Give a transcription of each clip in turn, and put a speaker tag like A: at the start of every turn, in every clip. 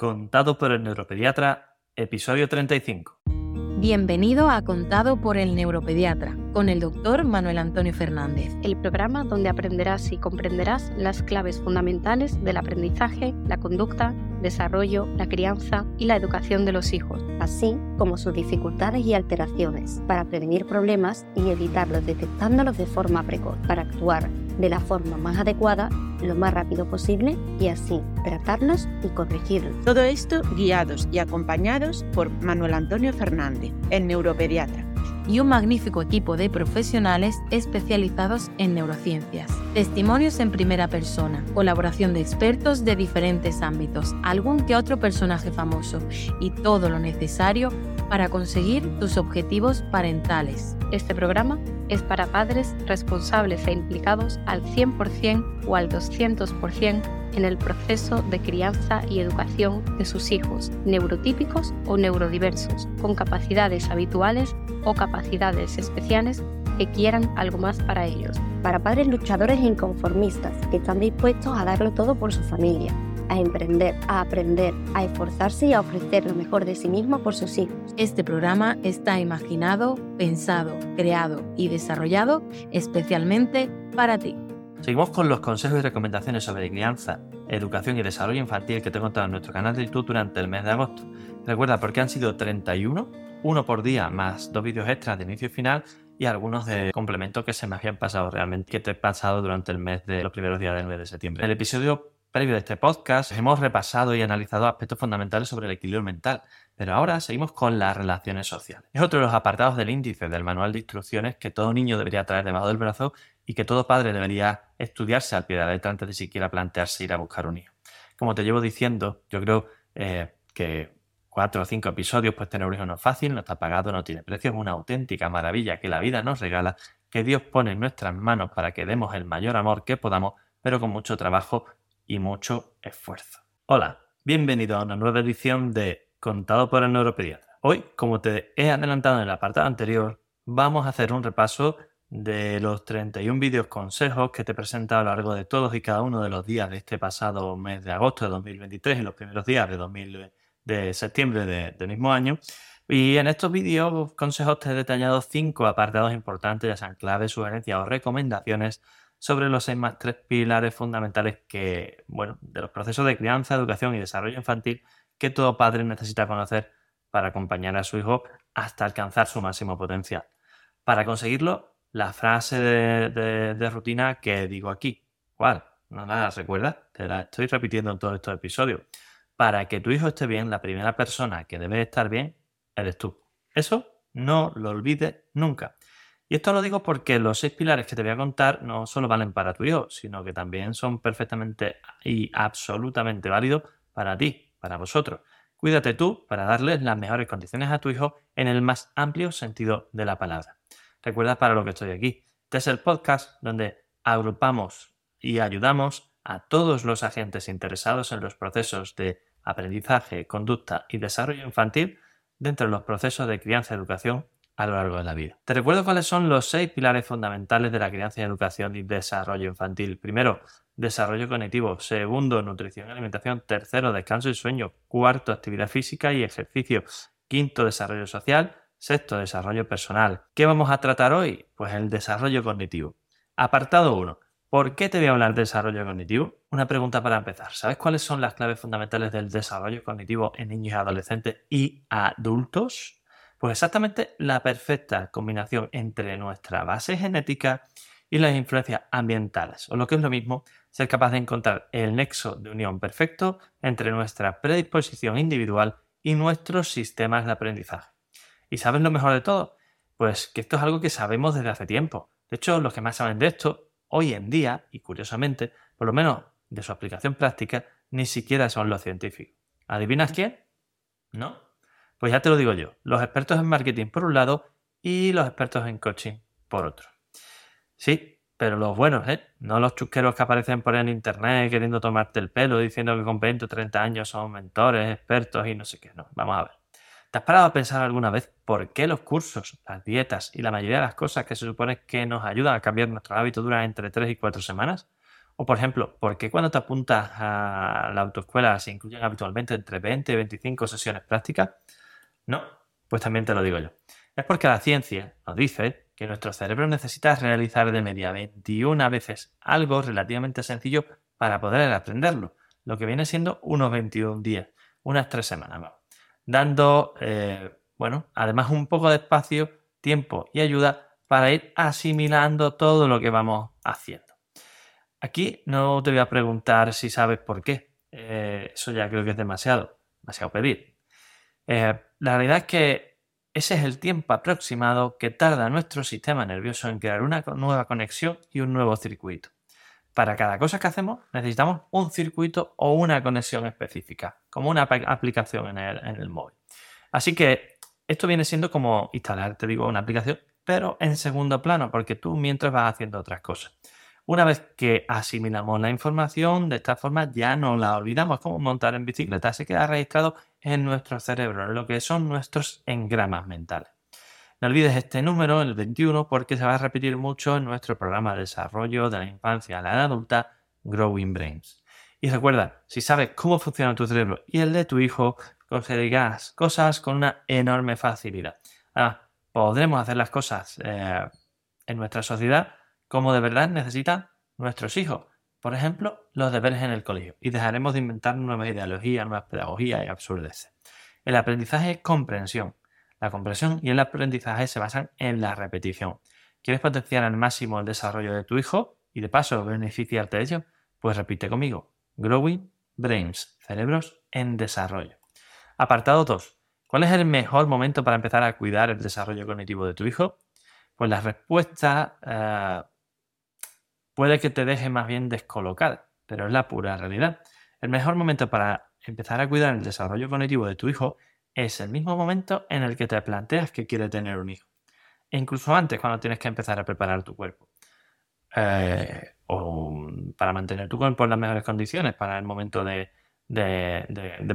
A: Contado por el neuropediatra, episodio 35.
B: Bienvenido a Contado por el Neuropediatra, con el doctor Manuel Antonio Fernández.
C: El programa donde aprenderás y comprenderás las claves fundamentales del aprendizaje, la conducta, desarrollo, la crianza y la educación de los hijos,
D: así como sus dificultades y alteraciones, para prevenir problemas y evitarlos detectándolos de forma precoz, para actuar de la forma más adecuada lo más rápido posible y así tratarlos y corregirlos.
E: Todo esto guiados y acompañados por Manuel Antonio Fernández, el neuropediatra
B: y un magnífico equipo de profesionales especializados en neurociencias. Testimonios en primera persona, colaboración de expertos de diferentes ámbitos, algún que otro personaje famoso y todo lo necesario para conseguir tus objetivos parentales.
C: Este programa es para padres responsables e implicados al 100% o al 200% en el proceso de crianza y educación de sus hijos, neurotípicos o neurodiversos, con capacidades habituales o capacidades especiales que quieran algo más para ellos.
D: Para padres luchadores e inconformistas que están dispuestos a darlo todo por su familia, a emprender, a aprender, a esforzarse y a ofrecer lo mejor de sí mismo por sus hijos.
B: Este programa está imaginado, pensado, creado y desarrollado especialmente para ti.
A: Seguimos con los consejos y recomendaciones sobre crianza, educación y desarrollo infantil que te he contado en nuestro canal de YouTube durante el mes de agosto. Recuerda, porque han sido 31, uno por día, más dos vídeos extras de inicio y final y algunos de complementos que se me habían pasado realmente, que te he pasado durante el mes de los primeros días del 9 de septiembre. En el episodio previo de este podcast hemos repasado y analizado aspectos fundamentales sobre el equilibrio mental, pero ahora seguimos con las relaciones sociales. Es otro de los apartados del índice del manual de instrucciones que todo niño debería traer debajo del brazo y que todo padre debería estudiarse al pie de la letra antes de siquiera plantearse ir a buscar un hijo. Como te llevo diciendo, yo creo eh, que cuatro o cinco episodios, pues tener no es fácil, no está pagado, no tiene precio, es una auténtica maravilla que la vida nos regala, que Dios pone en nuestras manos para que demos el mayor amor que podamos, pero con mucho trabajo y mucho esfuerzo. Hola, bienvenido a una nueva edición de Contado por el Neuropediatra. Hoy, como te he adelantado en el apartado anterior, vamos a hacer un repaso de los 31 vídeos consejos que te he presentado a lo largo de todos y cada uno de los días de este pasado mes de agosto de 2023 y los primeros días de, de septiembre del mismo año. Y en estos vídeos consejos te he detallado cinco apartados importantes, ya sean claves, sugerencias o recomendaciones sobre los seis más tres pilares fundamentales que, bueno, de los procesos de crianza, educación y desarrollo infantil que todo padre necesita conocer para acompañar a su hijo hasta alcanzar su máximo potencial. Para conseguirlo, la frase de, rutina que digo aquí. ¿Cuál? ¿No la recuerdas? Te la estoy repitiendo en todos estos episodios. Para que tu hijo esté bien, la primera persona que debe estar bien eres tú. Eso no lo olvides nunca. Y esto lo digo porque los seis pilares que te voy a contar no solo valen para tu hijo, sino que también son perfectamente y absolutamente válidos para ti, para vosotros. Cuídate tú para darles las mejores condiciones a tu hijo en el más amplio sentido de la palabra. Recuerda para lo que estoy aquí. Este es el podcast donde agrupamos y ayudamos a todos los agentes interesados en los procesos de aprendizaje, conducta y desarrollo infantil dentro de los procesos de crianza y educación a lo largo de la vida. Te recuerdo cuáles son los seis pilares fundamentales de la crianza y educación y desarrollo infantil. Primero, desarrollo cognitivo. Segundo, nutrición y alimentación. Tercero, descanso y sueño. Cuarto, actividad física y ejercicio. Quinto, desarrollo social. Sexto, desarrollo personal. ¿Qué vamos a tratar hoy? Pues el desarrollo cognitivo. Apartado 1. ¿Por qué te voy a hablar de desarrollo cognitivo? Una pregunta para empezar. ¿Sabes cuáles son las claves fundamentales del desarrollo cognitivo en niños y adolescentes y adultos? Pues exactamente la perfecta combinación entre nuestra base genética y las influencias ambientales, o lo que es lo mismo, ser capaz de encontrar el nexo de unión perfecto entre nuestra predisposición individual y nuestros sistemas de aprendizaje. ¿Y sabes lo mejor de todo? Pues que esto es algo que sabemos desde hace tiempo. De hecho, los que más saben de esto, hoy en día, y curiosamente, por lo menos de su aplicación práctica, ni siquiera son los científicos. ¿Adivinas quién? ¿No? Pues ya te lo digo yo. Los expertos en marketing por un lado y los expertos en coaching por otro. Sí, pero los buenos, ¿eh? No los chusqueros que aparecen por ahí en internet queriendo tomarte el pelo, diciendo que con 20 o 30 años son mentores, expertos y no sé qué. No, vamos a ver. ¿Te has parado a pensar alguna vez por qué los cursos, las dietas y la mayoría de las cosas que se supone que nos ayudan a cambiar nuestro hábito duran entre 3 y 4 semanas? O por ejemplo, ¿por qué cuando te apuntas a la autoescuela se incluyen habitualmente entre 20 y 25 sesiones prácticas? No, pues también te lo digo yo. Es porque la ciencia nos dice que nuestro cerebro necesita realizar de media 21 veces algo relativamente sencillo para poder aprenderlo, lo que viene siendo unos 21 días, unas 3 semanas, dando, eh, bueno, además un poco de espacio, tiempo y ayuda para ir asimilando todo lo que vamos haciendo. Aquí no te voy a preguntar si sabes por qué. Eh, eso ya creo que es demasiado, demasiado pedir. Eh, la realidad es que ese es el tiempo aproximado que tarda nuestro sistema nervioso en crear una nueva conexión y un nuevo circuito. Para cada cosa que hacemos necesitamos un circuito o una conexión específica, como una aplicación en el, móvil. Así que esto viene siendo como instalar, te digo, una aplicación, pero en segundo plano, porque tú mientras vas haciendo otras cosas. Una vez que asimilamos la información, de esta forma ya no la olvidamos. como montar en bicicleta. Se queda registrado en nuestro cerebro, en lo que son nuestros engramas mentales. No olvides este número, el 21, porque se va a repetir mucho en nuestro programa de desarrollo de la infancia a la edad adulta, Growing Brains. Y recuerda, si sabes cómo funciona tu cerebro y el de tu hijo, conseguirás cosas con una enorme facilidad. podremos hacer las cosas eh, en nuestra sociedad como de verdad necesitan nuestros hijos. Por ejemplo, los deberes en el colegio. Y dejaremos de inventar nuevas ideologías, nuevas pedagogías y absurdeces. El aprendizaje es comprensión. La comprensión y el aprendizaje se basan en la repetición. ¿Quieres potenciar al máximo el desarrollo de tu hijo y de paso beneficiarte de ello? Pues repite conmigo. Growing Brains, cerebros en desarrollo. Apartado 2. ¿Cuál es el mejor momento para empezar a cuidar el desarrollo cognitivo de tu hijo? Pues la respuesta eh, puede que te deje más bien descolocar, pero es la pura realidad. El mejor momento para empezar a cuidar el desarrollo cognitivo de tu hijo es el mismo momento en el que te planteas que quieres tener un hijo. E incluso antes, cuando tienes que empezar a preparar tu cuerpo. Eh, o para mantener tu cuerpo en las mejores condiciones para el momento de,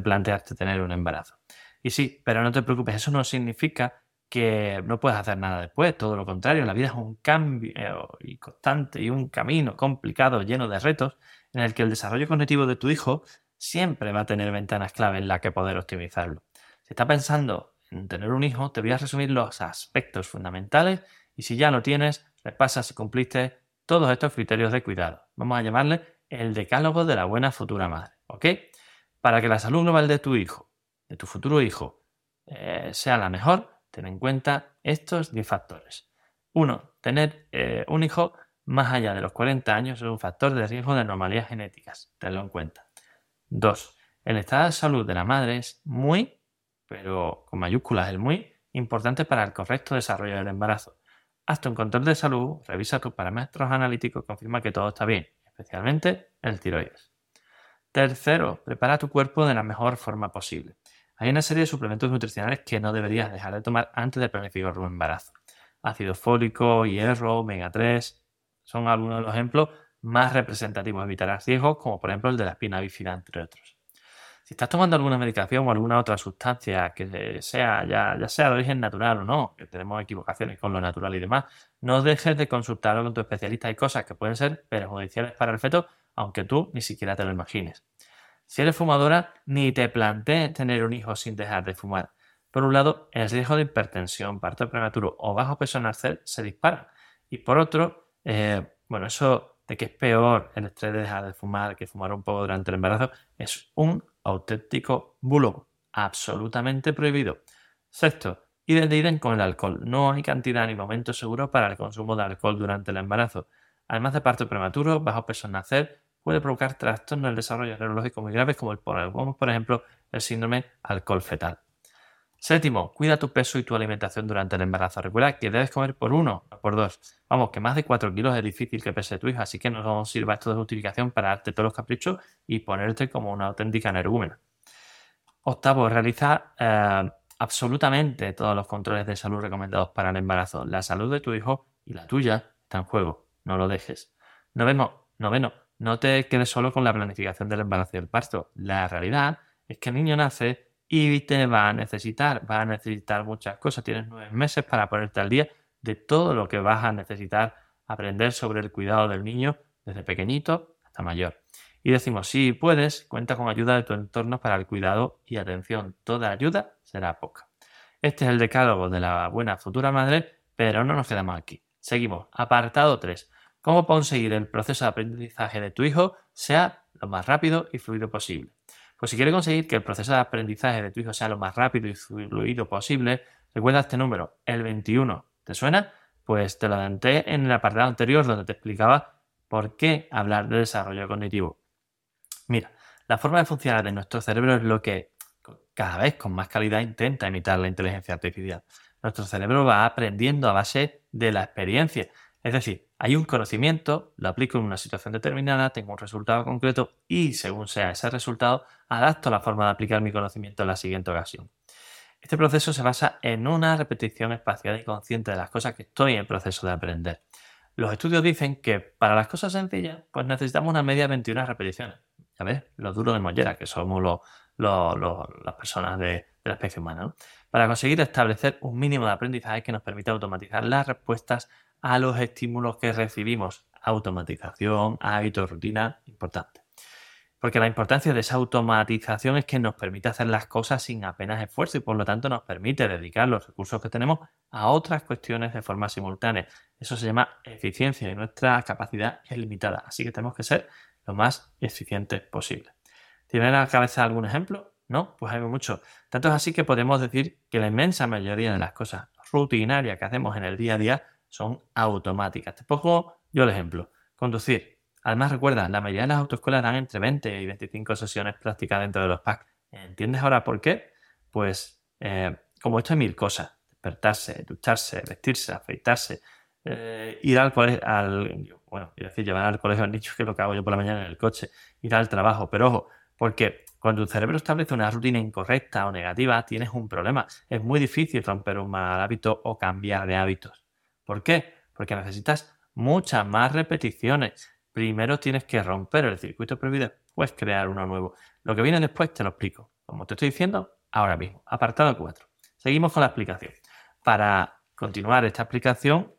A: plantearte tener un embarazo. Y sí, pero no te preocupes, eso no significa que no puedes hacer nada después, todo lo contrario, la vida es un cambio y constante y un camino complicado, lleno de retos, en el que el desarrollo cognitivo de tu hijo siempre va a tener ventanas clave en las que poder optimizarlo. Si estás pensando en tener un hijo, te voy a resumir los aspectos fundamentales y si ya lo tienes, repasas si cumpliste todos estos criterios de cuidado. Vamos a llamarle el decálogo de la buena futura madre, ¿ok? Para que la salud global de tu hijo, de tu futuro hijo, eh, sea la mejor, Ten en cuenta estos 10 factores. 1. Tener eh, un hijo más allá de los 40 años es un factor de riesgo de anomalías genéticas. Tenlo en cuenta. 2. El estado de salud de la madre es muy, pero con mayúsculas el muy, importante para el correcto desarrollo del embarazo. Hazte un control de salud, revisa tus parámetros analíticos, confirma que todo está bien, especialmente el tiroides. Tercero, prepara tu cuerpo de la mejor forma posible. Hay una serie de suplementos nutricionales que no deberías dejar de tomar antes de planificar un embarazo. Ácido fólico, hierro, omega 3 son algunos de los ejemplos más representativos. Evitarás riesgos como por ejemplo el de la espina bífida, entre otros. Si estás tomando alguna medicación o alguna otra sustancia que sea, ya, sea de origen natural o no, que tenemos equivocaciones con lo natural y demás, no dejes de consultarlo con tu especialista. Hay cosas que pueden ser perjudiciales para el feto, aunque tú ni siquiera te lo imagines. Si eres fumadora, ni te plantees tener un hijo sin dejar de fumar. Por un lado, el riesgo de hipertensión, parto prematuro o bajo peso nacer se dispara. Y por otro, eh, bueno, eso de que es peor el estrés de dejar de fumar que fumar un poco durante el embarazo es un auténtico bulo, absolutamente prohibido. Sexto, idem con el alcohol. No hay cantidad ni momento seguro para el consumo de alcohol durante el embarazo. Además de parto prematuro, bajo peso nacer, puede provocar trastornos del desarrollo neurológico muy graves como, el, por ejemplo el síndrome alcohol fetal. Séptimo, cuida tu peso y tu alimentación durante el embarazo. Recuerda que debes comer por uno, no por dos. Vamos, que más de 4 kilos es difícil que pese tu hija, así que no sirva esto de justificación para darte todos los caprichos y ponerte como una auténtica energúmena. Octavo, realiza eh, absolutamente todos los controles de salud recomendados para el embarazo. La salud de tu hijo y la tuya está en juego. No lo dejes. Noveno, noveno, no te quedes solo con la planificación del embarazo y el parto. La realidad es que el niño nace y te va a necesitar, va a necesitar muchas cosas. Tienes nueve meses para ponerte al día de todo lo que vas a necesitar aprender sobre el cuidado del niño desde pequeñito hasta mayor. Y decimos, si puedes, cuenta con ayuda de tu entorno para el cuidado y atención. Toda ayuda será poca. Este es el decálogo de la buena futura madre, pero no nos quedamos aquí. Seguimos. Apartado 3. ¿Cómo conseguir el proceso de aprendizaje de tu hijo sea lo más rápido y fluido posible? Pues si quieres conseguir que el proceso de aprendizaje de tu hijo sea lo más rápido y fluido posible, recuerda este número, el 21. ¿Te suena? Pues te lo adelanté en el apartado anterior donde te explicaba por qué hablar de desarrollo cognitivo. Mira, la forma de funcionar de nuestro cerebro es lo que cada vez con más calidad intenta imitar la inteligencia artificial. Nuestro cerebro va aprendiendo a base de la experiencia. Es decir, hay un conocimiento, lo aplico en una situación determinada, tengo un resultado concreto y según sea ese resultado, adapto la forma de aplicar mi conocimiento en la siguiente ocasión. Este proceso se basa en una repetición espacial y consciente de las cosas que estoy en proceso de aprender. Los estudios dicen que para las cosas sencillas, pues necesitamos una media de 21 repeticiones. Ya ves, lo duro de mollera, que somos las personas de, la especie humana. Para conseguir establecer un mínimo de aprendizaje que nos permita automatizar las respuestas a los estímulos que recibimos. Automatización, hábitos, rutina, importante. Porque la importancia de esa automatización es que nos permite hacer las cosas sin apenas esfuerzo y por lo tanto nos permite dedicar los recursos que tenemos a otras cuestiones de forma simultánea. Eso se llama eficiencia y nuestra capacidad es limitada. Así que tenemos que ser lo más eficientes posible. ¿Tiene en la cabeza algún ejemplo? ¿No? Pues hay mucho. Tanto es así que podemos decir que la inmensa mayoría de las cosas rutinarias que hacemos en el día a día son automáticas. Te pongo yo el ejemplo. Conducir. Además, recuerda, la mayoría de las autoescuelas dan entre 20 y 25 sesiones prácticas dentro de los packs. ¿Entiendes ahora por qué? Pues eh, como esto hay mil cosas. Despertarse, ducharse, vestirse, afeitarse, eh, ir al colegio, al, bueno, quiero decir, llevar al colegio al niño, que es lo que hago yo por la mañana en el coche, ir al trabajo, pero ojo, porque cuando tu cerebro establece una rutina incorrecta o negativa, tienes un problema. Es muy difícil romper un mal hábito o cambiar de hábitos. ¿Por qué? Porque necesitas muchas más repeticiones primero tienes que romper el circuito prohibido, después crear uno nuevo. Lo que viene después te lo explico. Como te estoy diciendo, ahora mismo. Apartado 4. Seguimos con la explicación. Para continuar esta explicación,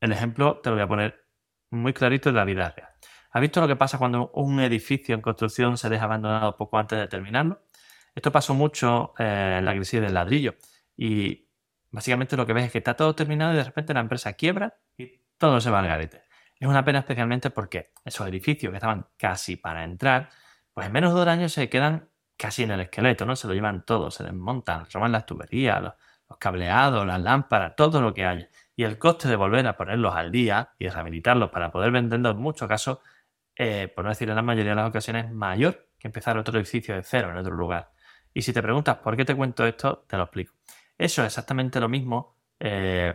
A: el ejemplo te lo voy a poner muy clarito en la vida real. ¿Has visto lo que pasa cuando un edificio en construcción se deja abandonado poco antes de terminarlo? Esto pasó mucho eh, en la crisis del ladrillo. Y básicamente lo que ves es que está todo terminado y de repente la empresa quiebra y todo se va al garete. Es una pena especialmente porque esos edificios que estaban casi para entrar, pues en menos de dos años se quedan casi en el esqueleto, ¿no? Se lo llevan todo, se desmontan, roban las tuberías, los, cableados, las lámparas, todo lo que haya. Y el coste de volver a ponerlos al día y rehabilitarlos para poder venderlos en muchos casos, eh, por no decir en la mayoría de las ocasiones, es mayor que empezar otro edificio de cero en otro lugar. Y si te preguntas por qué te cuento esto, te lo explico. Eso es exactamente lo mismo eh,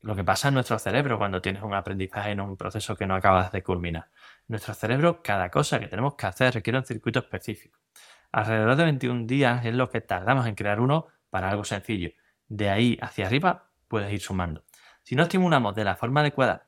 A: lo que pasa en nuestro cerebro cuando tienes un aprendizaje en un proceso que no acabas de culminar. Nuestro cerebro, cada cosa que tenemos que hacer requiere un circuito específico. Alrededor de 21 días es lo que tardamos en crear uno para algo sencillo. De ahí hacia arriba puedes ir sumando. Si no estimulamos de la forma adecuada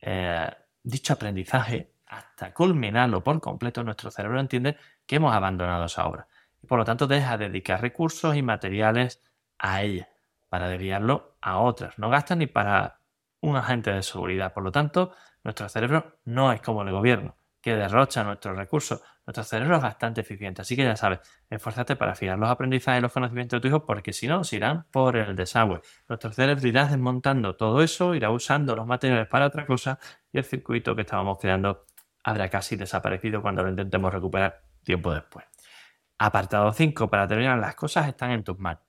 A: eh, dicho aprendizaje hasta culminarlo por completo, nuestro cerebro entiende que hemos abandonado esa obra y por lo tanto deja de dedicar recursos y materiales a ella para desviarlo a otras. No gastan ni para un agente de seguridad. Por lo tanto, nuestro cerebro no es como el gobierno, que derrocha nuestros recursos. Nuestro cerebro es bastante eficiente. Así que ya sabes, esfuérzate para afiar los aprendizajes y los conocimientos de tu hijo, porque si no, se irán por el desagüe. Nuestro cerebro irá desmontando todo eso, irá usando los materiales para otra cosa y el circuito que estábamos creando habrá casi desaparecido cuando lo intentemos recuperar tiempo después. Apartado 5. Para terminar, las cosas están en tus manos.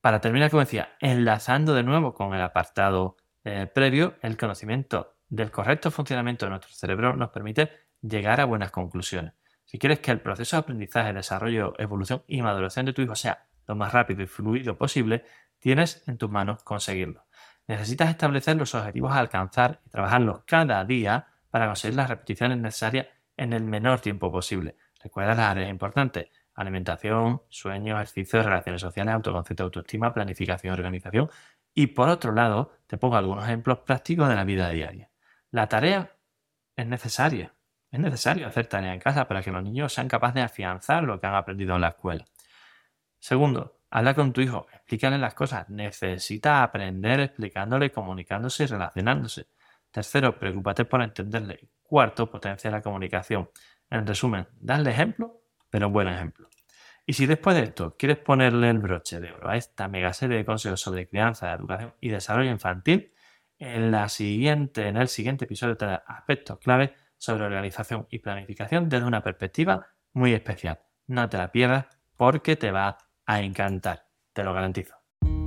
A: Para terminar, como decía, enlazando de nuevo con el apartado eh, previo, el conocimiento del correcto funcionamiento de nuestro cerebro nos permite llegar a buenas conclusiones. Si quieres que el proceso de aprendizaje, desarrollo, evolución y maduración de tu hijo sea lo más rápido y fluido posible, tienes en tus manos conseguirlo. Necesitas establecer los objetivos a alcanzar y trabajarlos cada día para conseguir las repeticiones necesarias en el menor tiempo posible. Recuerda las áreas importantes alimentación, sueño, ejercicio, relaciones sociales, autoconcepto, autoestima, planificación, organización. Y por otro lado, te pongo algunos ejemplos prácticos de la vida diaria. La tarea es necesaria. Es necesario hacer tarea en casa para que los niños sean capaces de afianzar lo que han aprendido en la escuela. Segundo, habla con tu hijo, explícale las cosas. Necesita aprender explicándole, comunicándose y relacionándose. Tercero, preocúpate por entenderle. cuarto, potenciar la comunicación. En resumen, darle ejemplo, pero buen ejemplo. Y si después de esto quieres ponerle el broche de oro a esta mega serie de consejos sobre crianza, educación y desarrollo infantil, en, la siguiente, en el siguiente episodio te daré aspectos clave sobre organización y planificación desde una perspectiva muy especial. No te la pierdas porque te va a encantar, te lo garantizo.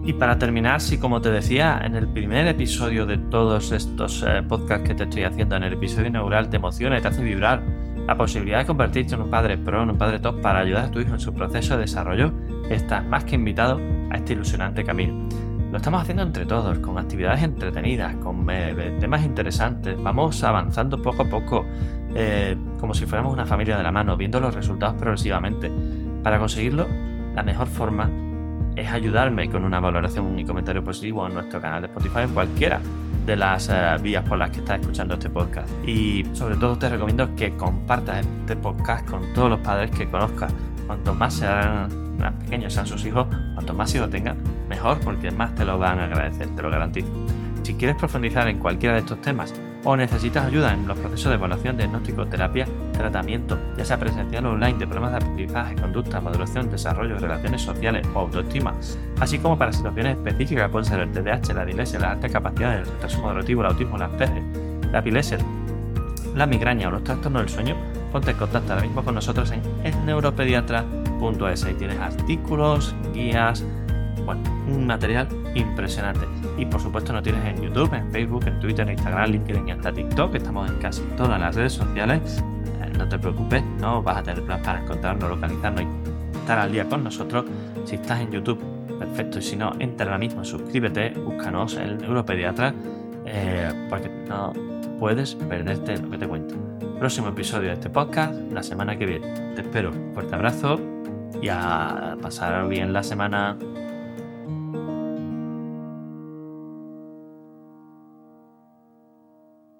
A: Y para terminar, si como te decía en el primer episodio de todos estos eh, podcasts que te estoy haciendo, en el episodio inaugural, te emociona y te hace vibrar la posibilidad de convertirte en un padre pro, en un padre top para ayudar a tu hijo en su proceso de desarrollo, estás más que invitado a este ilusionante camino. Lo estamos haciendo entre todos, con actividades entretenidas, con eh, temas interesantes. Vamos avanzando poco a poco, eh, como si fuéramos una familia de la mano, viendo los resultados progresivamente. Para conseguirlo, la mejor forma es ayudarme con una valoración y comentario positivo en nuestro canal de Spotify, en cualquiera de las eh, vías por las que estás escuchando este podcast. Y sobre todo te recomiendo que compartas este podcast con todos los padres que conozcas. Cuanto más sean más pequeños sean sus hijos, cuanto más hijos tengan, mejor, porque más te lo van a agradecer, te lo garantizo. Si quieres profundizar en cualquiera de estos temas o necesitas ayuda en los procesos de evaluación, diagnóstico, terapia, tratamiento, ya sea presencial o online, de problemas de aprendizaje, conducta, maduración, desarrollo, relaciones sociales o autoestima, así como para situaciones específicas pueden ser el TDAH, la dislexia, la alta capacidad, el retraso moderativo, el autismo, la Asperger, la epilepsia, la migraña o los trastornos del sueño, ponte en contacto ahora mismo con nosotros en neuropediatra.es. Ahí tienes artículos, guías, bueno, un material impresionante. Y por supuesto no tienes en YouTube, en Facebook, en Twitter, en Instagram, LinkedIn y hasta TikTok. Estamos en casi todas las redes sociales. Eh, no te preocupes, no vas a tener plan para encontrarnos, localizarnos y estar al día con nosotros. Si estás en YouTube, perfecto. Y si no, entra ahora mismo, suscríbete, búscanos el neuropediatra, eh, porque no puedes perderte lo que te cuento. Próximo episodio de este podcast, la semana que viene. Te espero. Fuerte abrazo y a pasar bien la semana.